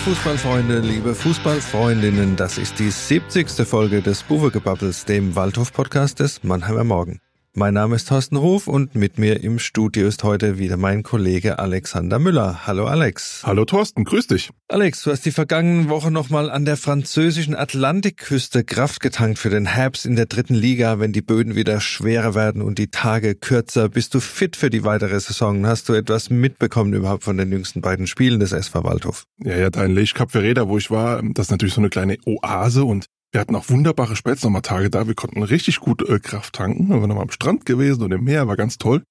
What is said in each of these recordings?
Fußballfreunde, liebe Fußballfreundinnen, das ist die 70. Folge des Buwegebabbels, dem Waldhof-Podcast des Mannheimer Morgen. Mein Name ist Thorsten Ruf und mit mir im Studio ist heute wieder mein Kollege Alexander Müller. Hallo Alex. Hallo Thorsten, grüß dich. Alex, du hast die vergangene Woche nochmal an der französischen Atlantikküste Kraft getankt für den Herbst in der dritten Liga, wenn die Böden wieder schwerer werden und die Tage kürzer. Bist du fit für die weitere Saison? Hast du etwas mitbekommen überhaupt von den jüngsten beiden Spielen des SV Waldhof? Ja, ja, dein Lech Cup Verräter, wo ich war, das ist natürlich so eine kleine Oase und wir hatten auch wunderbare Spätsommertage da. Wir konnten richtig gut äh, Kraft tanken. Wir waren nochmal am Strand gewesen und im Meer, war ganz toll.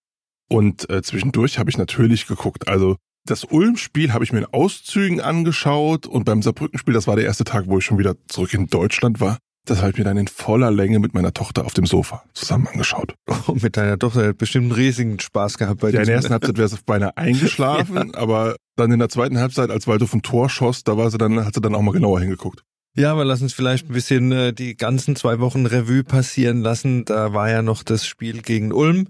Und äh, zwischendurch habe ich natürlich geguckt. Also das Ulm-Spiel habe ich mir in Auszügen angeschaut und beim Saarbrücken-Spiel, das war der erste Tag, wo ich schon wieder zurück in Deutschland war. Das habe ich mir dann in voller Länge mit meiner Tochter auf dem Sofa zusammen angeschaut. Oh, mit deiner Tochter hat bestimmt einen riesigen Spaß gehabt bei Ja, in der ersten Halbzeit wäre sie beinahe eingeschlafen, ja. aber dann in der zweiten Halbzeit, als Waldo vom Tor schoss, da war sie dann, hat sie dann auch mal genauer hingeguckt. Ja, aber lass uns vielleicht ein bisschen äh, die ganzen zwei Wochen Revue passieren lassen. Da war ja noch das Spiel gegen Ulm,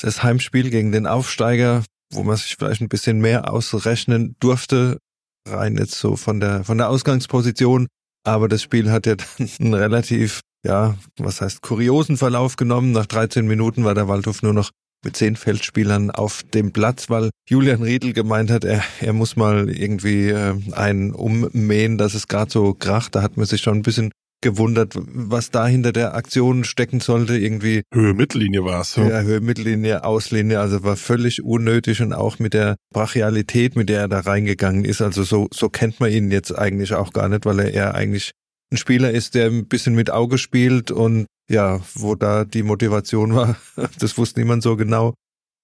das Heimspiel gegen den Aufsteiger, wo man sich vielleicht ein bisschen mehr ausrechnen durfte, rein jetzt so von der von der Ausgangsposition. Aber das Spiel hat ja dann einen relativ, ja, was heißt kuriosen Verlauf genommen. Nach 13 Minuten war der Waldhof nur noch mit zehn Feldspielern auf dem Platz, weil Julian Riedel gemeint hat, er, er muss mal irgendwie äh, einen ummähen, dass es gerade so kracht. Da hat man sich schon ein bisschen gewundert, was da hinter der Aktion stecken sollte. Irgendwie Höhe Mittellinie war es. Ja, Höhe Mittellinie, Auslinie, also war völlig unnötig und auch mit der Brachialität, mit der er da reingegangen ist. Also so, so kennt man ihn jetzt eigentlich auch gar nicht, weil er eher eigentlich ein Spieler ist, der ein bisschen mit Auge spielt und ja, wo da die Motivation war, das wusste niemand so genau.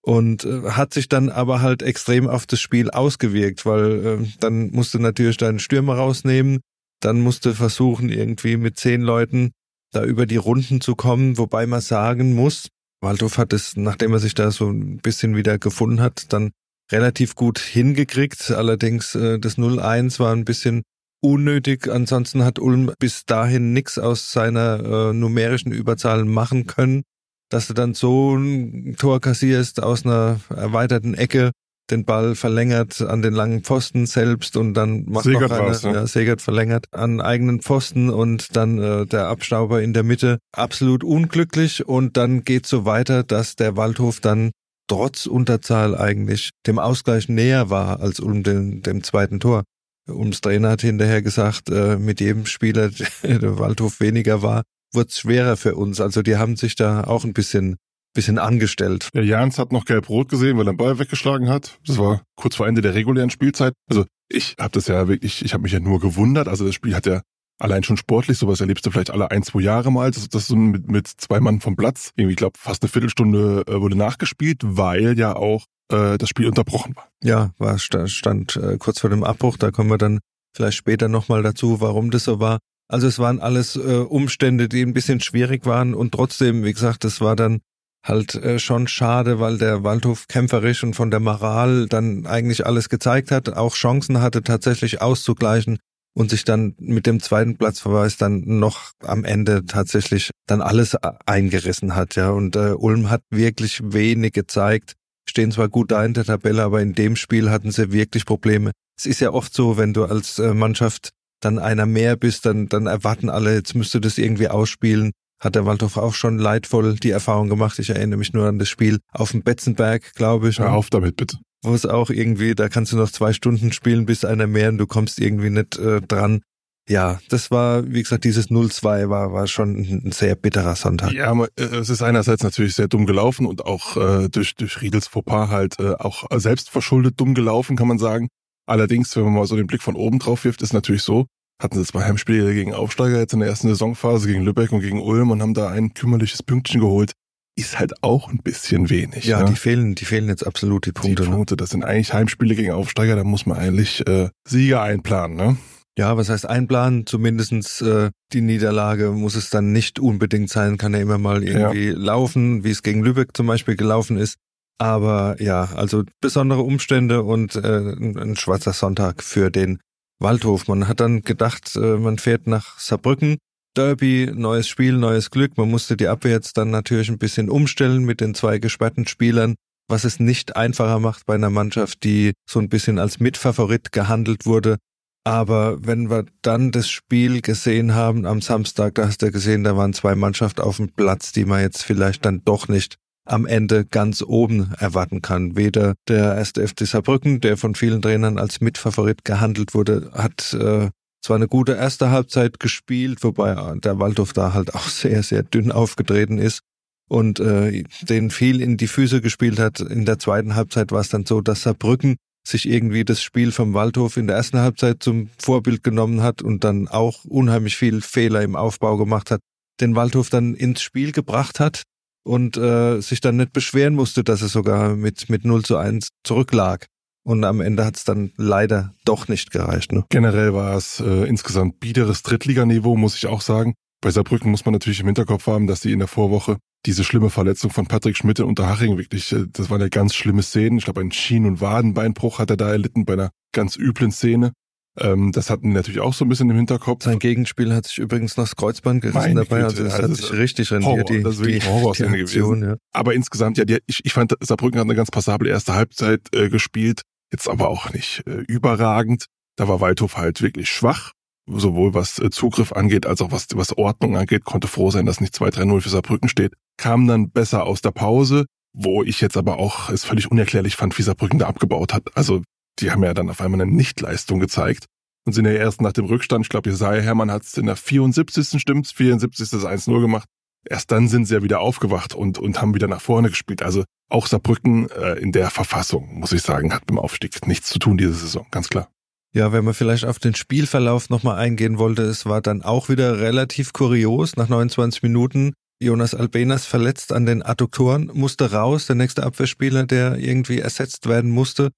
Und äh, hat sich dann aber halt extrem auf das Spiel ausgewirkt, weil äh, dann musste natürlich deinen Stürmer rausnehmen, dann musste versuchen, irgendwie mit zehn Leuten da über die Runden zu kommen, wobei man sagen muss, Waldhof hat es, nachdem er sich da so ein bisschen wieder gefunden hat, dann relativ gut hingekriegt. Allerdings äh, das 0-1 war ein bisschen unnötig. Ansonsten hat Ulm bis dahin nichts aus seiner äh, numerischen Überzahl machen können. Dass du dann so ein Tor kassierst aus einer erweiterten Ecke, den Ball verlängert an den langen Pfosten selbst und dann macht Segert noch eine, ne? ja, Segert verlängert an eigenen Pfosten und dann äh, der Abstauber in der Mitte absolut unglücklich und dann geht so weiter, dass der Waldhof dann trotz Unterzahl eigentlich dem Ausgleich näher war als um den, dem zweiten Tor. Ums Trainer hat hinterher gesagt, äh, mit jedem Spieler, der Waldhof weniger war, wurde es schwerer für uns. Also die haben sich da auch ein bisschen bisschen angestellt. Der Jans hat noch gelb-rot gesehen, weil er den Ball weggeschlagen hat. Das war kurz vor Ende der regulären Spielzeit. Also ich habe das ja wirklich, ich habe mich ja nur gewundert. Also das Spiel hat ja allein schon sportlich, sowas erlebst du vielleicht alle ein, zwei Jahre mal, dass das so mit, mit zwei Mann vom Platz, irgendwie, ich glaube, fast eine Viertelstunde äh, wurde nachgespielt, weil ja auch äh, das Spiel unterbrochen war. Ja, war stand, äh, kurz vor dem Abbruch, da kommen wir dann vielleicht später nochmal dazu, warum das so war. Also es waren alles äh, Umstände, die ein bisschen schwierig waren und trotzdem, wie gesagt, das war dann halt äh, schon schade, weil der Waldhof kämpferisch und von der Moral dann eigentlich alles gezeigt hat, auch Chancen hatte tatsächlich auszugleichen und sich dann mit dem zweiten Platzverweis dann noch am Ende tatsächlich dann alles eingerissen hat, ja. Und äh, Ulm hat wirklich wenig gezeigt, stehen zwar gut da in der Tabelle, aber in dem Spiel hatten sie wirklich Probleme. Es ist ja oft so, wenn du als äh, Mannschaft dann einer mehr bist, dann, dann erwarten alle, jetzt müsste das irgendwie ausspielen hat der Waldhof auch schon leidvoll die Erfahrung gemacht. Ich erinnere mich nur an das Spiel auf dem Betzenberg, glaube ich. Hör auf damit, bitte. Wo es auch irgendwie, da kannst du noch zwei Stunden spielen, bis einer mehr und du kommst irgendwie nicht äh, dran. Ja, das war, wie gesagt, dieses 0-2 war, war schon ein sehr bitterer Sonntag. Ja, äh, es ist einerseits natürlich sehr dumm gelaufen und auch äh, durch, durch Riedels Fauxpas halt äh, auch selbst verschuldet dumm gelaufen, kann man sagen. Allerdings, wenn man mal so den Blick von oben drauf wirft, ist natürlich so, hatten sie zwei Heimspiele gegen Aufsteiger jetzt in der ersten Saisonphase, gegen Lübeck und gegen Ulm und haben da ein kümmerliches Pünktchen geholt. Ist halt auch ein bisschen wenig. Ja, ne? die fehlen, die fehlen jetzt absolut die Punkte. Die Punkte, das sind eigentlich Heimspiele gegen Aufsteiger, da muss man eigentlich äh, Sieger einplanen, ne? Ja, was heißt einplanen? Zumindestens äh, die Niederlage muss es dann nicht unbedingt sein, kann ja immer mal irgendwie ja. laufen, wie es gegen Lübeck zum Beispiel gelaufen ist. Aber ja, also besondere Umstände und äh, ein schwarzer Sonntag für den Waldhof. Man hat dann gedacht, äh, man fährt nach Saarbrücken. Derby, neues Spiel, neues Glück. Man musste die Abwehr jetzt dann natürlich ein bisschen umstellen mit den zwei gesperrten Spielern, was es nicht einfacher macht bei einer Mannschaft, die so ein bisschen als Mitfavorit gehandelt wurde. Aber wenn wir dann das Spiel gesehen haben am Samstag, da hast du gesehen, da waren zwei Mannschaften auf dem Platz, die man jetzt vielleicht dann doch nicht am Ende ganz oben erwarten kann. Weder der erste FC Saarbrücken, der von vielen Trainern als Mitfavorit gehandelt wurde, hat äh, zwar eine gute erste Halbzeit gespielt, wobei der Waldhof da halt auch sehr, sehr dünn aufgetreten ist und äh, den viel in die Füße gespielt hat. In der zweiten Halbzeit war es dann so, dass Saarbrücken sich irgendwie das Spiel vom Waldhof in der ersten Halbzeit zum Vorbild genommen hat und dann auch unheimlich viel Fehler im Aufbau gemacht hat, den Waldhof dann ins Spiel gebracht hat und äh, sich dann nicht beschweren musste, dass er sogar mit, mit 0 zu 1 zurücklag. Und am Ende hat es dann leider doch nicht gereicht. Ne? Generell war es äh, insgesamt biederes Drittliganiveau, muss ich auch sagen. Bei Saarbrücken muss man natürlich im Hinterkopf haben, dass sie in der Vorwoche diese schlimme Verletzung von Patrick Schmidt in Unterhaching wirklich, äh, das waren ja ganz schlimme Szenen. Ich glaube, einen Schien- und Wadenbeinbruch hat er da erlitten bei einer ganz üblen Szene. Ähm, das hatten die natürlich auch so ein bisschen im Hinterkopf. Sein Gegenspiel hat sich übrigens noch das Kreuzband gerissen dabei, Güte, also das also hat sich richtig rendiert. Die, das ist die, Horror die gewesen. Ja. Aber insgesamt, ja, die, ich, ich fand, Saarbrücken hat eine ganz passable erste Halbzeit äh, gespielt, jetzt aber auch nicht äh, überragend. Da war Waldhof halt wirklich schwach sowohl was äh, Zugriff angeht, als auch was, was Ordnung angeht, konnte froh sein, dass nicht 2-3-0 für Saarbrücken steht, kam dann besser aus der Pause, wo ich jetzt aber auch es völlig unerklärlich fand, wie Saarbrücken da abgebaut hat. Also die haben ja dann auf einmal eine Nichtleistung gezeigt und sind ja erst nach dem Rückstand, ich glaube, Jesaja Hermann hat es in der 74. stimmt's, 74. das 1-0 gemacht. Erst dann sind sie ja wieder aufgewacht und, und haben wieder nach vorne gespielt. Also auch Saarbrücken äh, in der Verfassung, muss ich sagen, hat dem Aufstieg nichts zu tun diese Saison, ganz klar. Ja, wenn man vielleicht auf den Spielverlauf nochmal eingehen wollte, es war dann auch wieder relativ kurios. Nach 29 Minuten Jonas Albenas verletzt an den Adduktoren, musste raus, der nächste Abwehrspieler, der irgendwie ersetzt werden musste.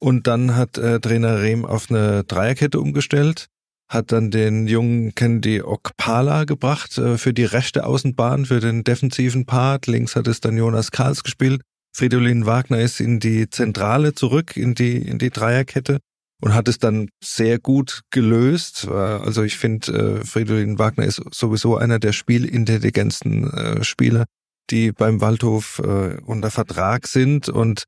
Und dann hat äh, Trainer Rehm auf eine Dreierkette umgestellt, hat dann den jungen Kennedy Okpala gebracht äh, für die rechte Außenbahn, für den defensiven Part. Links hat es dann Jonas Karls gespielt. Fridolin Wagner ist in die Zentrale zurück, in die, in die Dreierkette und hat es dann sehr gut gelöst. Also ich finde, äh, Fridolin Wagner ist sowieso einer der spielintelligentsten äh, Spieler, die beim Waldhof äh, unter Vertrag sind und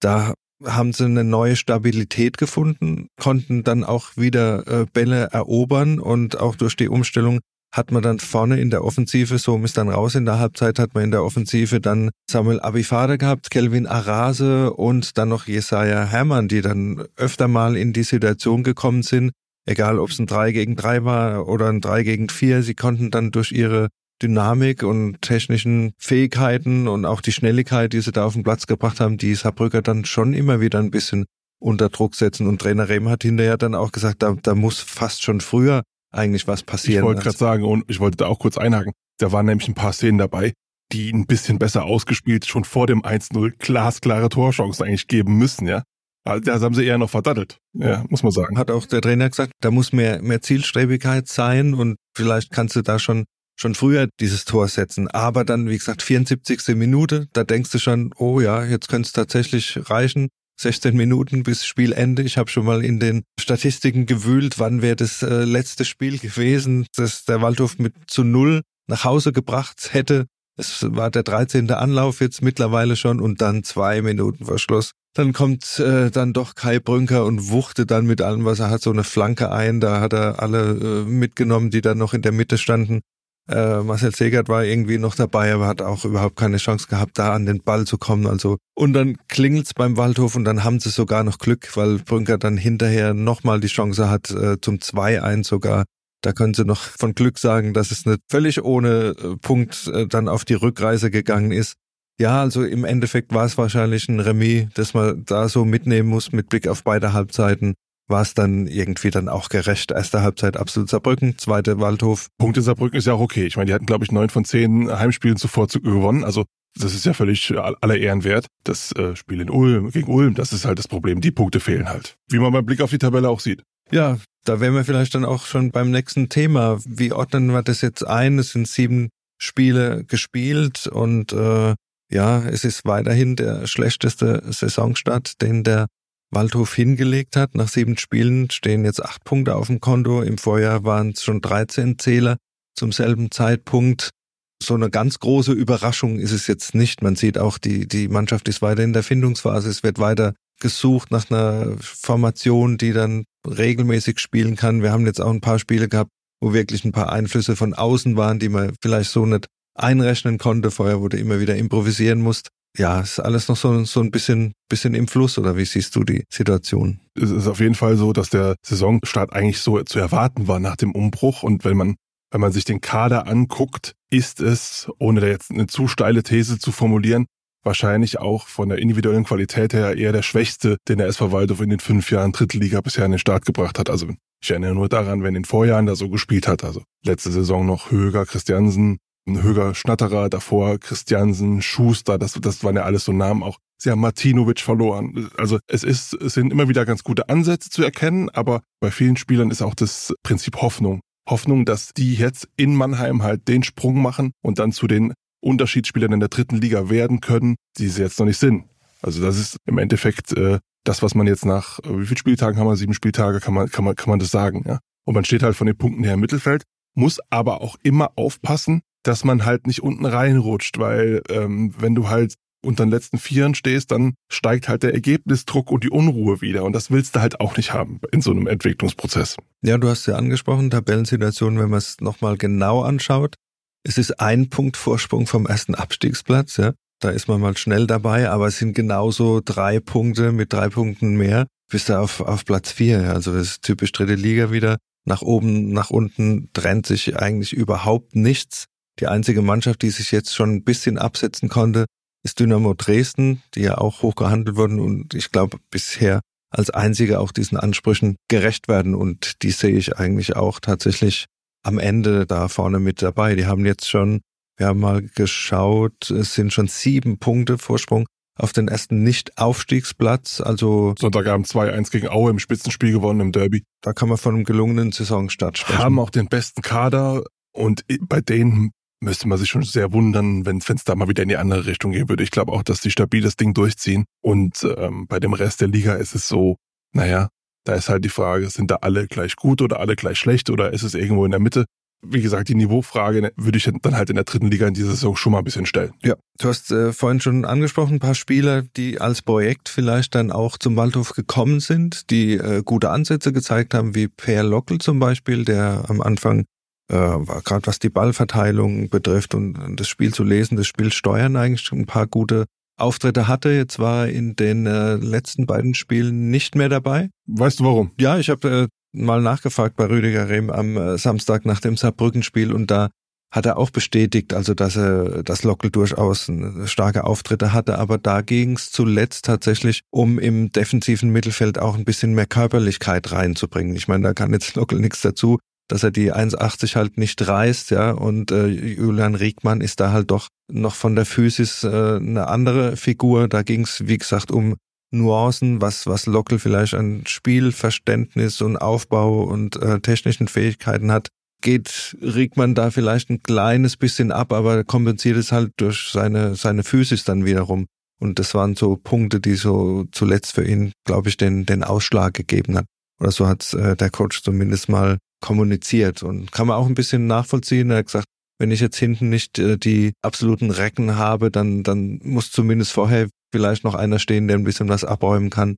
da haben sie eine neue Stabilität gefunden, konnten dann auch wieder äh, Bälle erobern und auch durch die Umstellung hat man dann vorne in der Offensive, so ist dann raus in der Halbzeit, hat man in der Offensive dann Samuel Abifade gehabt, Kelvin Arase und dann noch Jesaja Hermann, die dann öfter mal in die Situation gekommen sind, egal ob es ein 3 gegen 3 war oder ein 3 gegen 4, sie konnten dann durch ihre Dynamik und technischen Fähigkeiten und auch die Schnelligkeit, die sie da auf den Platz gebracht haben, die Saarbrücker dann schon immer wieder ein bisschen unter Druck setzen. Und Trainer Rehm hat hinterher dann auch gesagt, da, da muss fast schon früher eigentlich was passieren. Ich wollte gerade sagen, und ich wollte da auch kurz einhaken, da waren nämlich ein paar Szenen dabei, die ein bisschen besser ausgespielt, schon vor dem 1-0 glasklare Torchancen eigentlich geben müssen, ja. Also das haben sie eher noch verdattelt, ja, muss man sagen. Hat auch der Trainer gesagt, da muss mehr, mehr Zielstrebigkeit sein und vielleicht kannst du da schon schon früher dieses Tor setzen. Aber dann, wie gesagt, 74. Minute, da denkst du schon, oh ja, jetzt könnte es tatsächlich reichen. 16 Minuten bis Spielende. Ich habe schon mal in den Statistiken gewühlt, wann wäre das äh, letzte Spiel gewesen, das der Waldhof mit zu null nach Hause gebracht hätte. Es war der 13. Anlauf jetzt mittlerweile schon und dann zwei Minuten vor Schluss. Dann kommt äh, dann doch Kai Brünker und wuchte dann mit allem, was er hat, so eine Flanke ein. Da hat er alle äh, mitgenommen, die dann noch in der Mitte standen. Äh, Marcel Segert war irgendwie noch dabei, aber hat auch überhaupt keine Chance gehabt, da an den Ball zu kommen. Also und dann klingelt's beim Waldhof und dann haben sie sogar noch Glück, weil Brünker dann hinterher nochmal die Chance hat äh, zum 2-1 sogar. Da können sie noch von Glück sagen, dass es nicht völlig ohne äh, Punkt äh, dann auf die Rückreise gegangen ist. Ja, also im Endeffekt war es wahrscheinlich ein Remis, das man da so mitnehmen muss mit Blick auf beide Halbzeiten war es dann irgendwie dann auch gerecht. Erste Halbzeit absolut Saarbrücken, zweite Waldhof. Punkte Saarbrücken ist ja auch okay. Ich meine, die hatten, glaube ich, neun von zehn Heimspielen zuvor gewonnen. Also das ist ja völlig aller Ehren wert. Das äh, Spiel in Ulm gegen Ulm, das ist halt das Problem. Die Punkte fehlen halt. Wie man beim Blick auf die Tabelle auch sieht. Ja, da wären wir vielleicht dann auch schon beim nächsten Thema. Wie ordnen wir das jetzt ein? Es sind sieben Spiele gespielt und äh, ja, es ist weiterhin der schlechteste Saisonstart, den der Waldhof hingelegt hat. Nach sieben Spielen stehen jetzt acht Punkte auf dem Konto. Im Vorjahr waren es schon 13 Zähler zum selben Zeitpunkt. So eine ganz große Überraschung ist es jetzt nicht. Man sieht auch, die, die Mannschaft ist weiter in der Findungsphase. Es wird weiter gesucht nach einer Formation, die dann regelmäßig spielen kann. Wir haben jetzt auch ein paar Spiele gehabt, wo wirklich ein paar Einflüsse von außen waren, die man vielleicht so nicht einrechnen konnte. Vorher wurde immer wieder improvisieren musste. Ja, ist alles noch so, so ein bisschen, bisschen im Fluss oder wie siehst du die Situation? Es ist auf jeden Fall so, dass der Saisonstart eigentlich so zu erwarten war nach dem Umbruch und wenn man wenn man sich den Kader anguckt, ist es, ohne da jetzt eine zu steile These zu formulieren, wahrscheinlich auch von der individuellen Qualität her eher der schwächste, den der SV Waldorf in den fünf Jahren Drittliga bisher in den Start gebracht hat. Also ich erinnere nur daran, wenn in den Vorjahren da so gespielt hat. Also letzte Saison noch Höger, Christiansen, Höger, Schnatterer, davor Christiansen, Schuster, das, das waren ja alles so Namen auch. Sie haben Martinovic verloren. Also es ist, es sind immer wieder ganz gute Ansätze zu erkennen, aber bei vielen Spielern ist auch das Prinzip Hoffnung. Hoffnung, dass die jetzt in Mannheim halt den Sprung machen und dann zu den Unterschiedsspielern in der dritten Liga werden können, die sie jetzt noch nicht sind. Also das ist im Endeffekt äh, das, was man jetzt nach äh, wie vielen Spieltagen haben wir? Sieben Spieltage kann man kann man kann man das sagen. Ja? Und man steht halt von den Punkten her im Mittelfeld, muss aber auch immer aufpassen, dass man halt nicht unten reinrutscht, weil ähm, wenn du halt unter den letzten Vieren stehst, dann steigt halt der Ergebnisdruck und die Unruhe wieder. Und das willst du halt auch nicht haben in so einem Entwicklungsprozess. Ja, du hast ja angesprochen, Tabellensituation, wenn man es nochmal genau anschaut. Es ist ein Punkt Vorsprung vom ersten Abstiegsplatz, ja. Da ist man mal schnell dabei, aber es sind genauso drei Punkte mit drei Punkten mehr bis da auf, auf Platz vier. Also das ist typisch dritte Liga wieder. Nach oben, nach unten trennt sich eigentlich überhaupt nichts. Die einzige Mannschaft, die sich jetzt schon ein bisschen absetzen konnte, ist Dynamo Dresden, die ja auch hoch gehandelt wurden und ich glaube bisher als einzige auch diesen Ansprüchen gerecht werden und die sehe ich eigentlich auch tatsächlich am Ende da vorne mit dabei. Die haben jetzt schon, wir haben mal geschaut, es sind schon sieben Punkte Vorsprung auf den ersten Nicht-Aufstiegsplatz. Also Sonntagabend 2-1 gegen Aue im Spitzenspiel gewonnen im Derby. Da kann man von einem gelungenen Saisonstart sprechen. Haben auch den besten Kader und bei denen müsste man sich schon sehr wundern, wenn es da mal wieder in die andere Richtung gehen würde. Ich glaube auch, dass die stabil das Ding durchziehen. Und ähm, bei dem Rest der Liga ist es so, naja, da ist halt die Frage, sind da alle gleich gut oder alle gleich schlecht oder ist es irgendwo in der Mitte? Wie gesagt, die Niveaufrage würde ich dann halt in der dritten Liga in dieser Saison schon mal ein bisschen stellen. Ja, du hast äh, vorhin schon angesprochen, ein paar Spieler, die als Projekt vielleicht dann auch zum Waldhof gekommen sind, die äh, gute Ansätze gezeigt haben, wie Per Lockel zum Beispiel, der am Anfang äh, gerade was die Ballverteilung betrifft und das Spiel zu lesen, das Spiel steuern eigentlich ein paar gute Auftritte hatte. Jetzt war er in den äh, letzten beiden Spielen nicht mehr dabei. Weißt du warum? Ja, ich habe äh, mal nachgefragt bei Rüdiger Rehm am äh, Samstag nach dem Saarbrückenspiel und da hat er auch bestätigt, also dass er das Lockel durchaus starke Auftritte hatte, aber da ging es zuletzt tatsächlich um im defensiven Mittelfeld auch ein bisschen mehr Körperlichkeit reinzubringen. Ich meine, da kann jetzt Lockel nichts dazu dass er die 1,80 halt nicht reißt, ja, und äh, Julian Riegmann ist da halt doch noch von der Physis äh, eine andere Figur. Da ging es, wie gesagt, um Nuancen, was, was Lockel vielleicht an Spielverständnis und Aufbau und äh, technischen Fähigkeiten hat, geht Riegmann da vielleicht ein kleines bisschen ab, aber kompensiert es halt durch seine, seine Physis dann wiederum. Und das waren so Punkte, die so zuletzt für ihn, glaube ich, den, den Ausschlag gegeben hat. Oder so hat äh, der Coach zumindest mal kommuniziert und kann man auch ein bisschen nachvollziehen. Er hat gesagt, wenn ich jetzt hinten nicht äh, die absoluten Recken habe, dann, dann muss zumindest vorher vielleicht noch einer stehen, der ein bisschen was abräumen kann.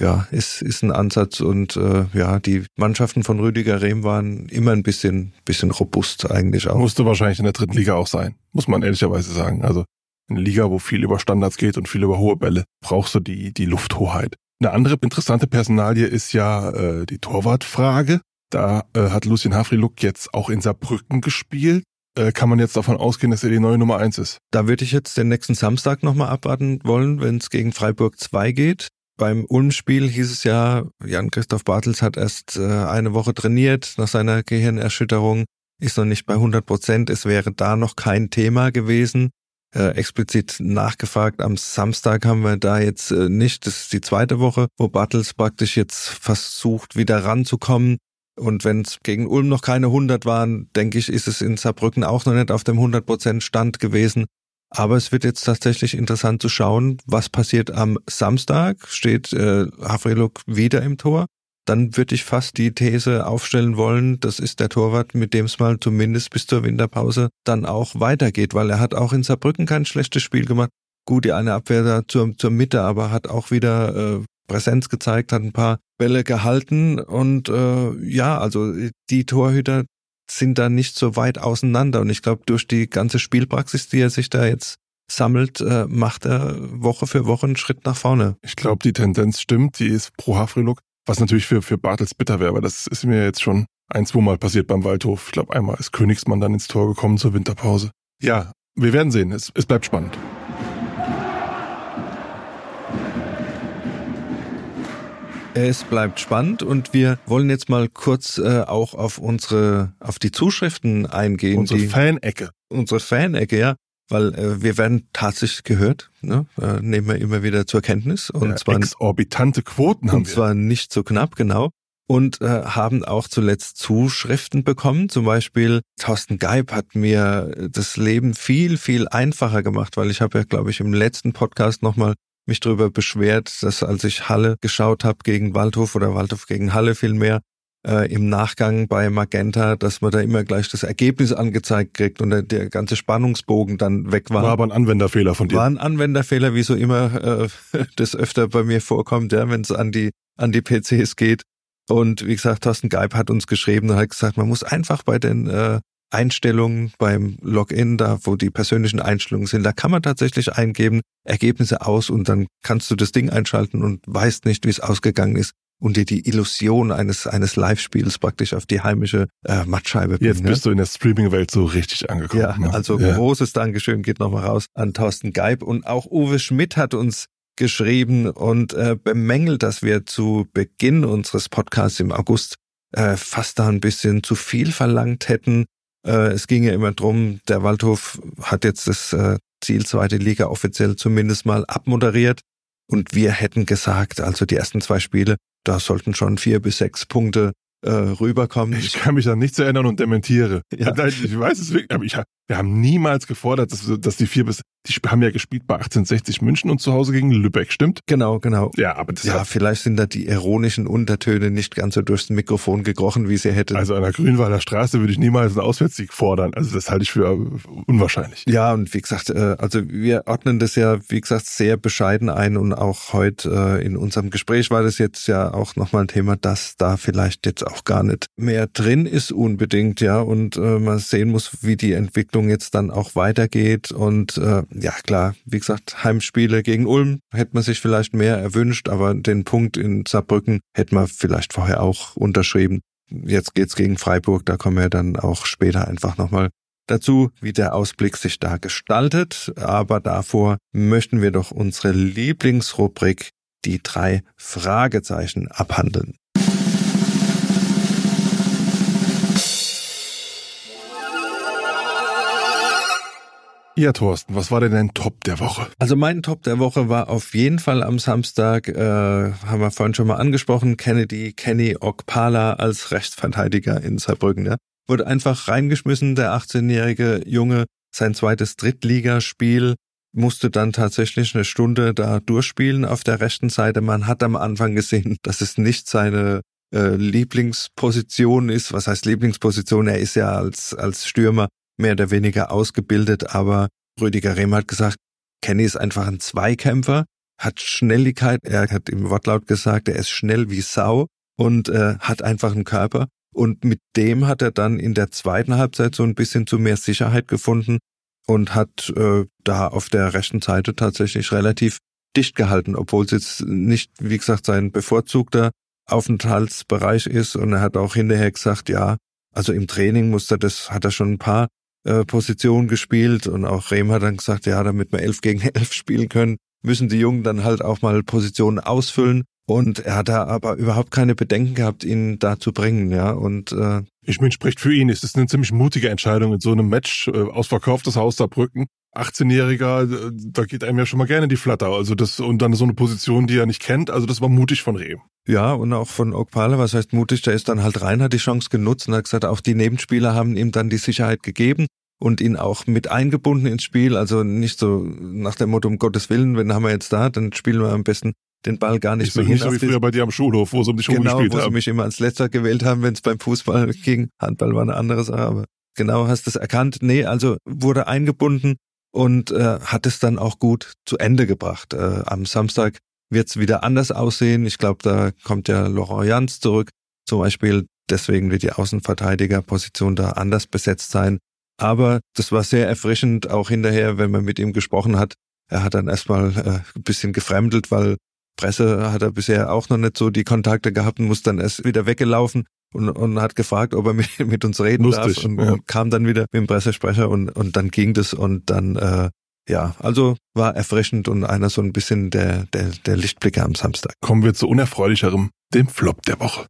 Ja, ist, ist ein Ansatz und äh, ja, die Mannschaften von Rüdiger Rehm waren immer ein bisschen, bisschen robust eigentlich auch. Musste wahrscheinlich in der dritten Liga auch sein, muss man ehrlicherweise sagen. Also eine Liga, wo viel über Standards geht und viel über hohe Bälle, brauchst du die, die Lufthoheit. Eine andere interessante Personalie ist ja äh, die Torwartfrage. Da äh, hat Lucien Havriluk jetzt auch in Saarbrücken gespielt. Äh, kann man jetzt davon ausgehen, dass er die neue Nummer eins ist? Da würde ich jetzt den nächsten Samstag nochmal abwarten wollen, wenn es gegen Freiburg 2 geht. Beim Ulm-Spiel hieß es ja, Jan-Christoph Bartels hat erst äh, eine Woche trainiert nach seiner Gehirnerschütterung, ist noch nicht bei 100 Prozent. Es wäre da noch kein Thema gewesen. Äh, explizit nachgefragt. Am Samstag haben wir da jetzt äh, nicht. Das ist die zweite Woche, wo Bartels praktisch jetzt versucht, wieder ranzukommen. Und wenn es gegen Ulm noch keine 100 waren, denke ich, ist es in Saarbrücken auch noch nicht auf dem 100% Stand gewesen. Aber es wird jetzt tatsächlich interessant zu schauen, was passiert am Samstag. Steht äh, Havriluk wieder im Tor? Dann würde ich fast die These aufstellen wollen, das ist der Torwart, mit dem es mal zumindest bis zur Winterpause dann auch weitergeht, weil er hat auch in Saarbrücken kein schlechtes Spiel gemacht. Gut, die eine Abwehr da zur, zur Mitte, aber hat auch wieder äh, Präsenz gezeigt, hat ein paar Bälle gehalten und äh, ja, also die Torhüter sind da nicht so weit auseinander und ich glaube, durch die ganze Spielpraxis, die er sich da jetzt sammelt, äh, macht er Woche für Woche einen Schritt nach vorne. Ich glaube, die Tendenz stimmt, die ist pro Hafriluk, was natürlich für, für Bartels bitter wäre, aber das ist mir jetzt schon ein, zwei Mal passiert beim Waldhof. Ich glaube, einmal ist Königsmann dann ins Tor gekommen zur Winterpause. Ja, wir werden sehen, es, es bleibt spannend. Es bleibt spannend und wir wollen jetzt mal kurz äh, auch auf unsere, auf die Zuschriften eingehen. Unsere die, Fanecke. Unsere Fanecke, ja. Weil äh, wir werden tatsächlich gehört, ne? äh, nehmen wir immer wieder zur Kenntnis. Und ja, zwar exorbitante Quoten haben und wir. zwar nicht so knapp, genau. Und äh, haben auch zuletzt Zuschriften bekommen. Zum Beispiel Thorsten Geib hat mir das Leben viel, viel einfacher gemacht, weil ich habe ja, glaube ich, im letzten Podcast nochmal mich darüber beschwert, dass als ich Halle geschaut habe gegen Waldhof oder Waldhof gegen Halle vielmehr, äh, im Nachgang bei Magenta, dass man da immer gleich das Ergebnis angezeigt kriegt und der, der ganze Spannungsbogen dann weg war. War aber ein Anwenderfehler von dir. War ein Anwenderfehler, wie so immer äh, das öfter bei mir vorkommt, ja, wenn es an die an die PCs geht. Und wie gesagt, Thorsten Geib hat uns geschrieben und hat gesagt, man muss einfach bei den äh, Einstellungen beim Login, da wo die persönlichen Einstellungen sind, da kann man tatsächlich eingeben, Ergebnisse aus und dann kannst du das Ding einschalten und weißt nicht, wie es ausgegangen ist und dir die Illusion eines eines Live-Spiels praktisch auf die heimische äh, Mattscheibe bringen. Jetzt bist du in der Streaming-Welt so richtig angekommen. Ja, ne? also ja. großes Dankeschön geht nochmal raus an Thorsten Geib und auch Uwe Schmidt hat uns geschrieben und äh, bemängelt, dass wir zu Beginn unseres Podcasts im August äh, fast da ein bisschen zu viel verlangt hätten. Äh, es ging ja immer drum, der Waldhof hat jetzt das äh, Ziel zweite Liga offiziell zumindest mal abmoderiert und wir hätten gesagt, also die ersten zwei Spiele, da sollten schon vier bis sechs Punkte äh, rüberkommen. Ich kann mich an nichts erinnern und dementiere. Ja. Ich weiß es wirklich, aber ich, wir haben niemals gefordert, dass, dass die vier bis, die haben ja gespielt bei 1860 München und zu Hause gegen Lübeck, stimmt? Genau, genau. Ja, aber das Ja, vielleicht sind da die ironischen Untertöne nicht ganz so durchs Mikrofon gekrochen, wie sie hätten. also an der Grünwalder Straße würde ich niemals einen Auswärtssieg fordern. Also das halte ich für äh, unwahrscheinlich. Ja, und wie gesagt, äh, also wir ordnen das ja, wie gesagt, sehr bescheiden ein und auch heute äh, in unserem Gespräch war das jetzt ja auch nochmal ein Thema, dass da vielleicht jetzt auch gar nicht mehr drin ist unbedingt, ja, und man sehen muss, wie die Entwicklung jetzt dann auch weitergeht und ja, klar, wie gesagt, Heimspiele gegen Ulm hätte man sich vielleicht mehr erwünscht, aber den Punkt in Saarbrücken hätte man vielleicht vorher auch unterschrieben. Jetzt geht's gegen Freiburg, da kommen wir dann auch später einfach nochmal dazu, wie der Ausblick sich da gestaltet. Aber davor möchten wir doch unsere Lieblingsrubrik, die drei Fragezeichen, abhandeln. Ja, Thorsten, was war denn dein Top der Woche? Also mein Top der Woche war auf jeden Fall am Samstag, äh, haben wir vorhin schon mal angesprochen, Kennedy, Kenny Okpala als Rechtsverteidiger in Saarbrücken. Ja. Wurde einfach reingeschmissen, der 18-jährige Junge, sein zweites Drittligaspiel, musste dann tatsächlich eine Stunde da durchspielen auf der rechten Seite. Man hat am Anfang gesehen, dass es nicht seine äh, Lieblingsposition ist. Was heißt Lieblingsposition? Er ist ja als, als Stürmer mehr oder weniger ausgebildet, aber Rüdiger Rehm hat gesagt, Kenny ist einfach ein Zweikämpfer, hat Schnelligkeit, er hat im Wortlaut gesagt, er ist schnell wie Sau und äh, hat einfach einen Körper. Und mit dem hat er dann in der zweiten Halbzeit so ein bisschen zu mehr Sicherheit gefunden und hat äh, da auf der rechten Seite tatsächlich relativ dicht gehalten, obwohl es jetzt nicht, wie gesagt, sein bevorzugter Aufenthaltsbereich ist. Und er hat auch hinterher gesagt, ja, also im Training musste das, hat er schon ein paar äh, Positionen gespielt und auch Rehm hat dann gesagt, ja, damit wir elf gegen elf spielen können, müssen die Jungen dann halt auch mal Positionen ausfüllen. Und er hat da aber überhaupt keine Bedenken gehabt, ihn da zu bringen, ja. Und äh, Ich meine, spricht für ihn. Es ist eine ziemlich mutige Entscheidung in so einem Match. Äh, ausverkauftes Haus Saarbrücken. 18-Jähriger, äh, da geht einem ja schon mal gerne die Flatter. Also das, und dann so eine Position, die er nicht kennt. Also das war mutig von Rehm. ja, und auch von Okpala, was heißt mutig, der ist dann halt rein, hat die Chance genutzt und hat gesagt, auch die Nebenspieler haben ihm dann die Sicherheit gegeben und ihn auch mit eingebunden ins Spiel. Also nicht so nach dem Motto, um Gottes Willen, wenn haben wir jetzt da, dann spielen wir am besten den Ball gar nicht Nicht, mehr hin. nicht so wie früher bei dir am Schulhof, wo sie dich genau, rumgespielt wo sie haben. mich immer als Letzter gewählt haben, wenn es beim Fußball ging. Handball war eine andere Sache, aber genau hast du es erkannt. Nee, also wurde eingebunden und äh, hat es dann auch gut zu Ende gebracht. Äh, am Samstag wird es wieder anders aussehen. Ich glaube, da kommt ja Laurent Jans zurück. Zum Beispiel, deswegen wird die Außenverteidigerposition da anders besetzt sein. Aber das war sehr erfrischend, auch hinterher, wenn man mit ihm gesprochen hat. Er hat dann erstmal äh, ein bisschen gefremdelt, weil Presse hat er bisher auch noch nicht so die Kontakte gehabt und muss dann erst wieder weggelaufen und, und hat gefragt, ob er mit, mit uns reden Lustig, darf und, ja. und kam dann wieder mit dem Pressesprecher und, und dann ging das und dann äh, ja, also war erfrischend und einer so ein bisschen der, der, der Lichtblicke am Samstag. Kommen wir zu unerfreulicherem, dem Flop der Woche.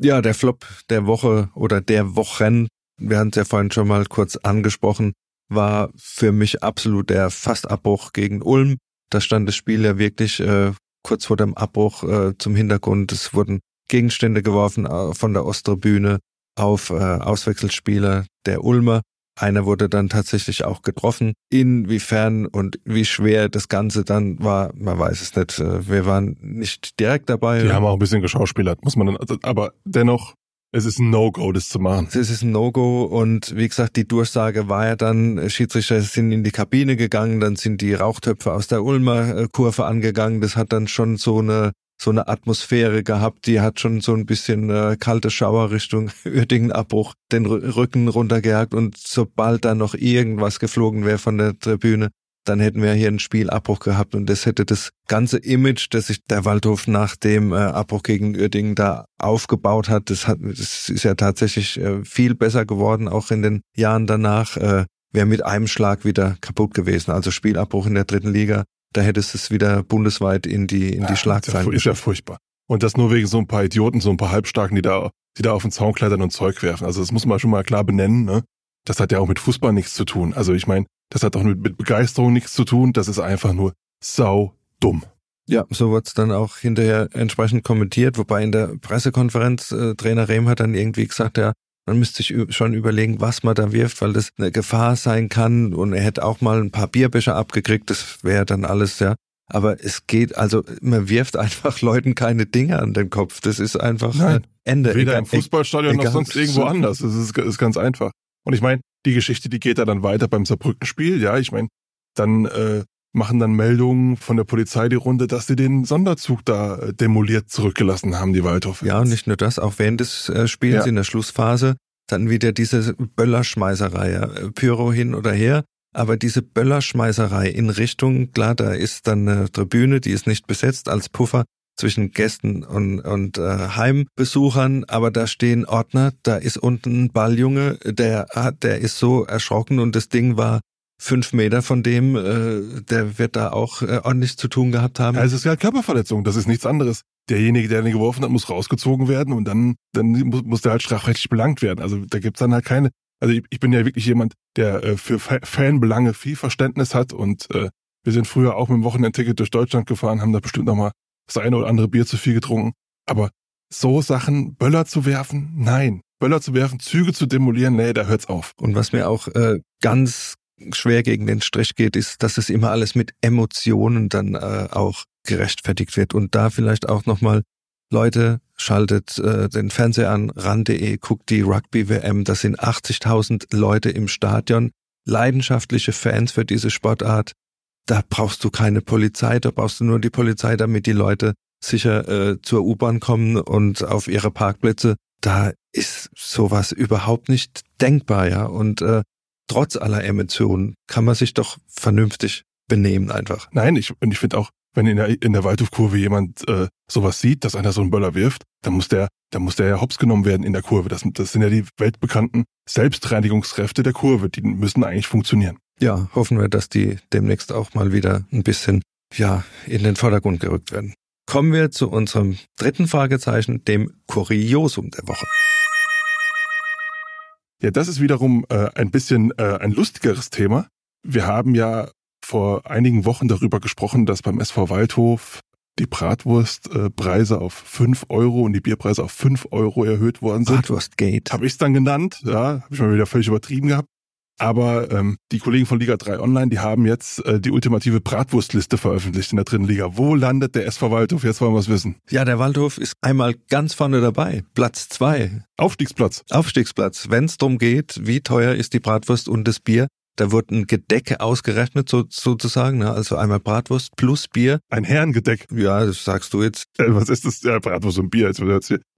Ja, der Flop der Woche oder der Wochen, wir hatten es ja vorhin schon mal kurz angesprochen, war für mich absolut der Fastabbruch gegen Ulm. Da stand das Spiel ja wirklich äh, kurz vor dem Abbruch äh, zum Hintergrund. Es wurden Gegenstände geworfen äh, von der Osttribüne auf äh, Auswechselspieler der Ulmer. Einer wurde dann tatsächlich auch getroffen. Inwiefern und wie schwer das Ganze dann war, man weiß es nicht. Äh, Wir waren nicht direkt dabei. Die haben auch ein bisschen geschauspielert, muss man dann, also, aber dennoch, es ist ein No-Go, das zu machen. Es ist ein No-Go und wie gesagt, die Durchsage war ja dann, äh, Schiedsrichter sind in die Kabine gegangen, dann sind die Rauchtöpfe aus der Ulmer Kurve angegangen. Das hat dann schon so eine so eine Atmosphäre gehabt, die hat schon so ein bisschen äh, kalte Schauer Richtung Uerdingen-Abbruch den Rücken runtergejagt und sobald da noch irgendwas geflogen wäre von der Tribüne, dann hätten wir hier einen Spielabbruch gehabt und das hätte das ganze Image, das sich der Waldhof nach dem äh, Abbruch gegen Uerdingen da aufgebaut hat, das hat, das ist ja tatsächlich äh, viel besser geworden, auch in den Jahren danach, äh, wäre mit einem Schlag wieder kaputt gewesen. Also Spielabbruch in der dritten Liga, da hättest es wieder bundesweit in die in die Ja, Schlagzeilen. Ist ja, ist ja furchtbar. Und das nur wegen so ein paar Idioten, so ein paar Halbstarken, die da, die da auf den Zaun klettern und Zeug werfen. Also das muss man schon mal klar benennen, ne? Das hat ja auch mit Fußball nichts zu tun. Also ich meine, das hat auch mit, mit Begeisterung nichts zu tun. Das ist einfach nur sau dumm. Ja, so wird's dann auch hinterher entsprechend kommentiert, wobei in der Pressekonferenz äh, Trainer Rehm hat dann irgendwie gesagt, ja, man müsste sich schon überlegen, was man da wirft, weil das eine Gefahr sein kann und er hätte auch mal ein paar Bierbecher abgekriegt, das wäre dann alles, ja. Aber es geht, also man wirft einfach Leuten keine Dinge an den Kopf. Das ist einfach Nein. äh, Ende. Weder Egal- im Fußballstadion noch egal- sonst irgendwo anders. Das ist, ist ganz einfach. Und ich meine, die Geschichte, die geht da dann weiter beim Saarbrücken-Spiel. Ja, ich meine, dann äh, machen dann Meldungen von der Polizei die Runde, dass sie den Sonderzug da äh, demoliert zurückgelassen haben, die Waldhof. Ja, und nicht nur das, auch während des äh, Spiels Ja. in der Schlussphase dann wieder diese Böllerschmeißerei, ja, äh, Pyro hin oder her. Aber diese Böllerschmeißerei in Richtung, klar, da ist dann eine Tribüne, die ist nicht besetzt als Puffer zwischen Gästen und, und äh, Heimbesuchern, aber da stehen Ordner, da ist unten ein Balljunge, der der ist so erschrocken und das Ding war fünf Meter von dem, äh, der wird da auch äh, ordentlich zu tun gehabt haben. Ja, es ist ja Körperverletzung, das ist nichts anderes. Derjenige, der den geworfen hat, muss rausgezogen werden und dann, dann muss, muss der halt strafrechtlich belangt werden. Also da gibt's dann halt keine. Also ich, ich bin ja wirklich jemand, der äh, für Fa- Fanbelange viel Verständnis hat und äh, wir sind früher auch mit dem Wochenendticket durch Deutschland gefahren, haben da bestimmt noch mal das eine oder andere Bier zu viel getrunken. Aber so Sachen, Böller zu werfen, nein. Böller zu werfen, Züge zu demolieren, nee, da hört's auf. Und was mir auch äh, ganz schwer gegen den Strich geht, ist, dass es immer alles mit Emotionen dann äh, auch gerechtfertigt wird. Und da vielleicht auch nochmal, Leute, schaltet äh, den Fernseher an, ran.de, guckt die Rugby-WM, das sind 80.000 Leute im Stadion, leidenschaftliche Fans für diese Sportart. Da brauchst du keine Polizei, da brauchst du nur die Polizei, damit die Leute sicher äh, zur U-Bahn kommen und auf ihre Parkplätze. Da ist sowas überhaupt nicht denkbar, ja. Und äh, trotz aller Emotionen kann man sich doch vernünftig benehmen einfach. Nein, ich, und ich finde auch, wenn in der, in der Waldhofkurve jemand äh, sowas sieht, dass einer so einen Böller wirft, dann muss der, dann muss der ja hops genommen werden in der Kurve. Das, das sind ja die weltbekannten Selbstreinigungskräfte der Kurve, die müssen eigentlich funktionieren. Ja, hoffen wir, dass die demnächst auch mal wieder ein bisschen, ja, in den Vordergrund gerückt werden. Kommen wir zu unserem dritten Fragezeichen, dem Kuriosum der Woche. Ja, das ist wiederum äh, ein bisschen äh, ein lustigeres Thema. Wir haben ja vor einigen Wochen darüber gesprochen, dass beim SV Waldhof die Bratwurstpreise äh, auf 5 Euro und die Bierpreise auf 5 Euro erhöht worden sind. Bratwurstgate. Habe ich es dann genannt, ja, habe ich mal wieder völlig übertrieben gehabt. Aber ähm, die Kollegen von Liga 3 Online, die haben jetzt äh, die ultimative Bratwurstliste veröffentlicht in der dritten Liga. Wo landet der SV Waldhof? Jetzt wollen wir es wissen. Ja, der Waldhof ist einmal ganz vorne dabei. Platz zwei. Aufstiegsplatz. Aufstiegsplatz. Wenn es darum geht, wie teuer ist die Bratwurst und das Bier, Da wurde ein Gedeck ausgerechnet, so, sozusagen, ne? also einmal Bratwurst plus Bier. Ein Herrengedeck. Ja, das sagst du jetzt. Äh, was ist das? Ja, Bratwurst und Bier.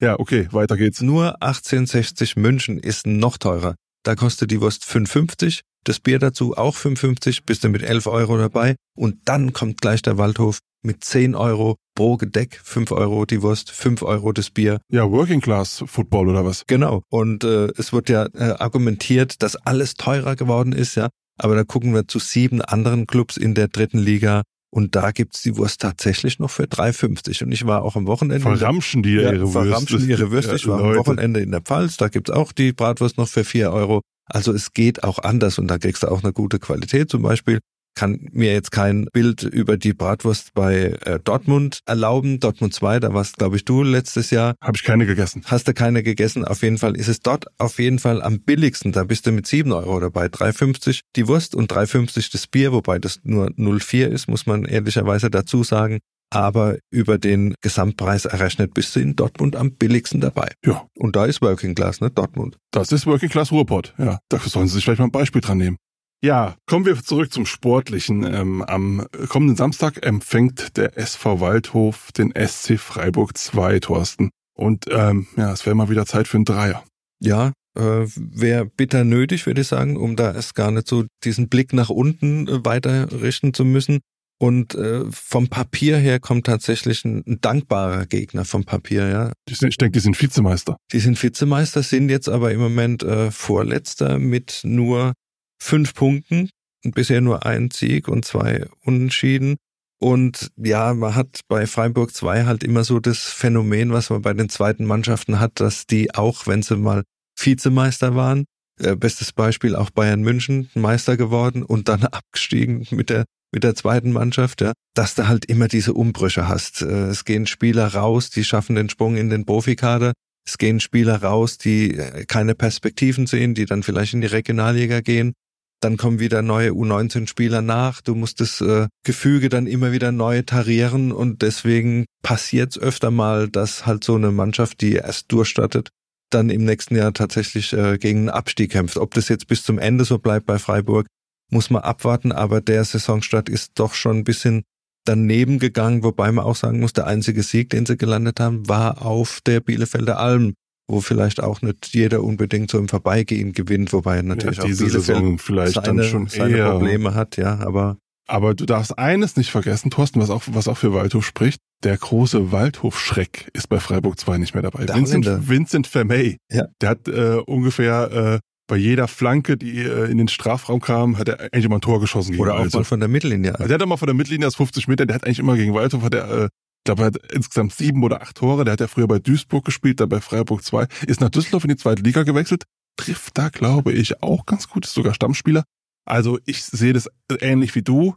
Ja, okay, weiter geht's. Nur 1860 München ist noch teurer. Da kostet die Wurst 5,50, das Bier dazu auch 5,50, bist du mit 11 Euro dabei. Und dann kommt gleich der Waldhof mit 10 Euro pro Gedeck, 5 Euro die Wurst, 5 Euro das Bier. Ja, Working Class Football oder was? Genau. Und äh, es wird ja äh, argumentiert, dass alles teurer geworden ist, ja. Aber da gucken wir zu sieben anderen Clubs in der dritten Liga und da gibt's die Wurst tatsächlich noch für 3,50. Und ich war auch am Wochenende. Verramschen die ja, ihre Würste. Verramschen ihre Würste. Ich war am Wochenende in der Pfalz, da gibt's auch die Bratwurst noch für 4 Euro. Also es geht auch anders und da kriegst du auch eine gute Qualität. Zum Beispiel kann mir jetzt kein Bild über die Bratwurst bei äh, Dortmund erlauben. Dortmund 2, da warst, glaube ich, du letztes Jahr. Habe ich keine gegessen. Hast du keine gegessen? Auf jeden Fall ist es dort auf jeden Fall am billigsten. Da bist du mit 7 Euro dabei. 3,50 die Wurst und 3,50 das Bier, wobei das nur 0,4 ist, muss man ehrlicherweise dazu sagen. Aber über den Gesamtpreis errechnet bist du in Dortmund am billigsten dabei. Ja. Und da ist Working Class, ne? Dortmund. Das ist Working Class Ruhrpott. Ja. Da sollen Sie sich vielleicht mal ein Beispiel dran nehmen. Ja, kommen wir zurück zum Sportlichen. Ähm, am kommenden Samstag empfängt der SV Waldhof den SC Freiburg 2, Thorsten. Und ähm, ja, es wäre mal wieder Zeit für einen Dreier. Ja, äh, wäre bitter nötig, würde ich sagen, um da erst gar nicht so diesen Blick nach unten äh, weiter richten zu müssen. Und äh, vom Papier her kommt tatsächlich ein, ein dankbarer Gegner vom Papier, ja. Ich denke, die sind Vizemeister. Die sind Vizemeister, sind jetzt aber im Moment äh, Vorletzter mit nur fünf Punkten, bisher nur ein Sieg und zwei Unentschieden. Und ja, man hat bei Freiburg 2 halt immer so das Phänomen, was man bei den zweiten Mannschaften hat, dass die auch, wenn sie mal Vizemeister waren, äh, bestes Beispiel auch Bayern München Meister geworden und dann abgestiegen mit der mit der zweiten Mannschaft, ja, dass du halt immer diese Umbrüche hast. Äh, es gehen Spieler raus, die schaffen den Sprung in den Profikader. Es gehen Spieler raus, die äh, keine Perspektiven sehen, die dann vielleicht in die Regionalliga gehen dann kommen wieder neue U19-Spieler nach. Du musst das äh, Gefüge dann immer wieder neu tarieren und deswegen passiert es öfter mal, dass halt so eine Mannschaft, die erst durchstattet, dann im nächsten Jahr tatsächlich äh, gegen einen Abstieg kämpft. Ob das jetzt bis zum Ende so bleibt bei Freiburg, muss man abwarten, aber der Saisonstart ist doch schon ein bisschen daneben gegangen, wobei man auch sagen muss, der einzige Sieg, den sie gelandet haben, war auf der Bielefelder Alm wo vielleicht auch nicht jeder unbedingt so im Vorbeigehen gewinnt, wobei natürlich ja, diese auch Saison vielleicht seine, dann schon seine eher. Probleme hat, ja, aber aber du darfst eines nicht vergessen, Thorsten, was auch, was auch für Waldhof spricht. Der große Waldhof-Schreck ist bei Freiburg 2 nicht mehr dabei. Der Vincent. Vincent Vermey. Ja. Der hat äh, ungefähr äh, bei jeder Flanke, die äh, in den Strafraum kam, hat er eigentlich immer ein Tor geschossen gegen oder auch Waldhof. mal von der Mittellinie. Der hat auch mal von der Mittellinie aus 50 Meter, der hat eigentlich immer gegen Waldhof, hat er, äh, glaube, er hat insgesamt sieben oder acht Tore. Der hat ja früher bei Duisburg gespielt, dann bei Freiburg 2, ist nach Düsseldorf in die zweite Liga gewechselt, trifft da, glaube ich, auch ganz gut, ist sogar Stammspieler. Also ich sehe das ähnlich wie du.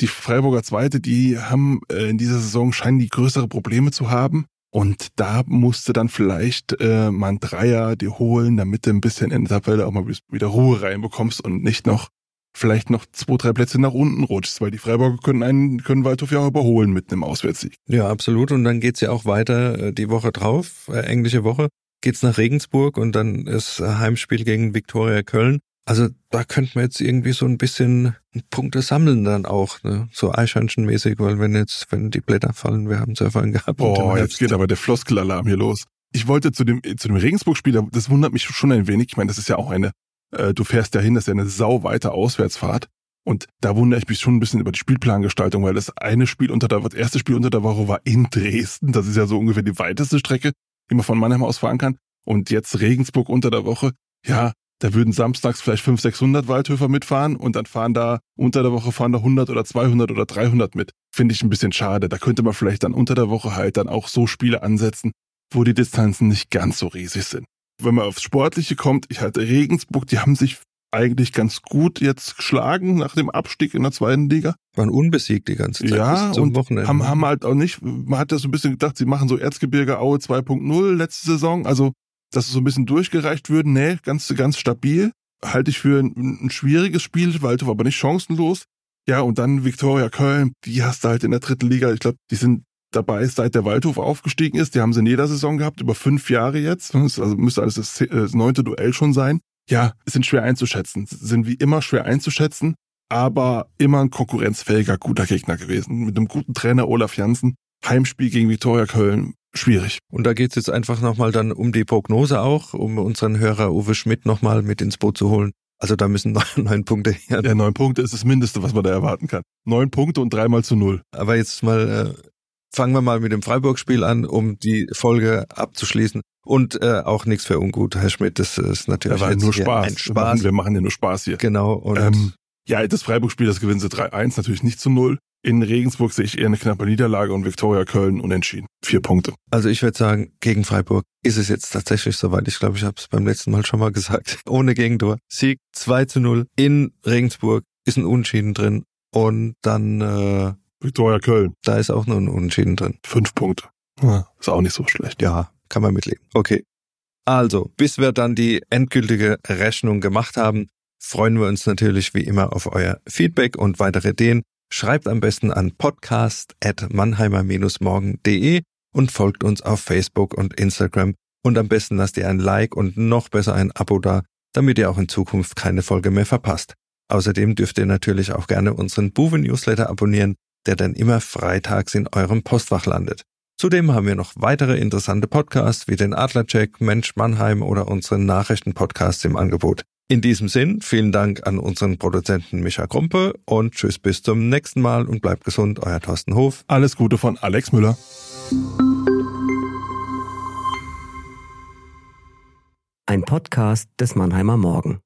Die Freiburger Zweite, die haben äh, in dieser Saison scheinen die größere Probleme zu haben. Und da musste dann vielleicht äh, mal ein Dreier dir holen, damit du ein bisschen in der Tabelle auch mal wieder Ruhe reinbekommst und nicht noch vielleicht noch zwei, drei Plätze nach unten rutschst, weil die Freiburger können einen, können Waldhof ja auch überholen mit einem Auswärtssieg. Ja, absolut. Und dann geht's ja auch weiter äh, die Woche drauf, äh, englische Woche, geht's nach Regensburg und dann ist Heimspiel gegen Viktoria Köln. Also da könnten wir jetzt irgendwie so ein bisschen Punkte sammeln dann auch, ne? so Eichhörnchenmäßig, weil wenn jetzt, wenn die Blätter fallen, wir haben es ja vorhin gehabt. Boah, jetzt geht aber der Floskelalarm hier los. Ich wollte zu dem, zu dem Regensburg-Spiel, das wundert mich schon ein wenig. Ich meine, das ist ja auch eine, äh, du fährst ja hin, das ist ja eine sauweite Auswärtsfahrt. Und da wundere ich mich schon ein bisschen über die Spielplangestaltung, weil das eine Spiel unter der, das erste Spiel unter der Woche war in Dresden. Das ist ja so ungefähr die weiteste Strecke, die man von Mannheim aus fahren kann. Und jetzt Regensburg unter der Woche. Ja, da würden samstags vielleicht 500, 600 Waldhöfer mitfahren und dann fahren da unter der Woche fahren da 100 oder 200 oder 300 mit. Finde ich ein bisschen schade. Da könnte man vielleicht dann unter der Woche halt dann auch so Spiele ansetzen, wo die Distanzen nicht ganz so riesig sind. Wenn man aufs Sportliche kommt, ich halte Regensburg, die haben sich eigentlich ganz gut jetzt geschlagen nach dem Abstieg in der zweiten Liga. waren unbesiegt die ganze Zeit Ja, bis zum und Wochenende. haben, haben halt auch nicht, man hat ja so ein bisschen gedacht, sie machen so Erzgebirge Aue 2.0 letzte Saison, also dass es so ein bisschen durchgereicht würde. Nee, ganz, ganz stabil. Halte ich für ein, ein schwieriges Spiel, Waldhof aber nicht chancenlos. Ja, und dann Viktoria Köln, die hast du halt in der dritten Liga. Ich glaube, die sind dabei, seit der Waldhof aufgestiegen ist. Die haben sie in jeder Saison gehabt, über fünf Jahre jetzt. Ist Also müsste alles das, äh, das neunte Duell schon sein. ja, sind schwer einzuschätzen, sind wie immer schwer einzuschätzen, aber immer ein konkurrenzfähiger, guter Gegner gewesen. Mit einem guten Trainer Olaf Janssen, Heimspiel gegen Viktoria Köln, schwierig. Und da geht's jetzt einfach nochmal dann um die Prognose auch, um unseren Hörer Uwe Schmidt nochmal mit ins Boot zu holen. Also da müssen neun Punkte her. Ja, neun Punkte ist das Mindeste, was man da erwarten kann. Neun Punkte und dreimal zu null. Aber jetzt mal äh, fangen wir mal mit dem Freiburg-Spiel an, um die Folge abzuschließen. Und äh, auch nichts für ungut, Herr Schmidt. Das ist natürlich da war nur Spaß. ein Spaß. Wir machen, wir machen ja nur Spaß hier. Genau. Und Ähm, ja, das Freiburg-Spiel, das gewinnen sie 3-1, natürlich nicht zu null. In Regensburg sehe ich eher eine knappe Niederlage und Viktoria Köln unentschieden. Vier Punkte. Also ich würde sagen, gegen Freiburg ist es jetzt tatsächlich soweit. Ich glaube, ich habe es beim letzten Mal schon mal gesagt. Ohne Gegentor. Sieg 2 zu 0 in Regensburg. Ist ein Unentschieden drin. Und dann, äh, Viktoria Köln, da ist auch noch ein Unentschieden drin. fünf Punkte. Ja, ist auch nicht so schlecht. Ja, kann man mitleben. Okay. Also, bis wir dann die endgültige Rechnung gemacht haben, freuen wir uns natürlich wie immer auf euer Feedback und weitere Ideen. Schreibt am besten an podcast.mannheimer-morgen.de und folgt uns auf Facebook und Instagram. Und am besten lasst ihr ein Like und noch besser ein Abo da, damit ihr auch in Zukunft keine Folge mehr verpasst. Außerdem dürft ihr natürlich auch gerne unseren Buwe-Newsletter abonnieren, der dann immer freitags in eurem Postfach landet. Zudem haben wir noch weitere interessante Podcasts wie den Adlercheck, Mensch Mannheim oder unseren Nachrichtenpodcasts im Angebot. In diesem Sinn, vielen Dank an unseren Produzenten Micha Krumpe und tschüss bis zum nächsten Mal und bleibt gesund, euer Thorsten Hof. Alles Gute von Alex Müller. Ein Podcast des Mannheimer Morgen.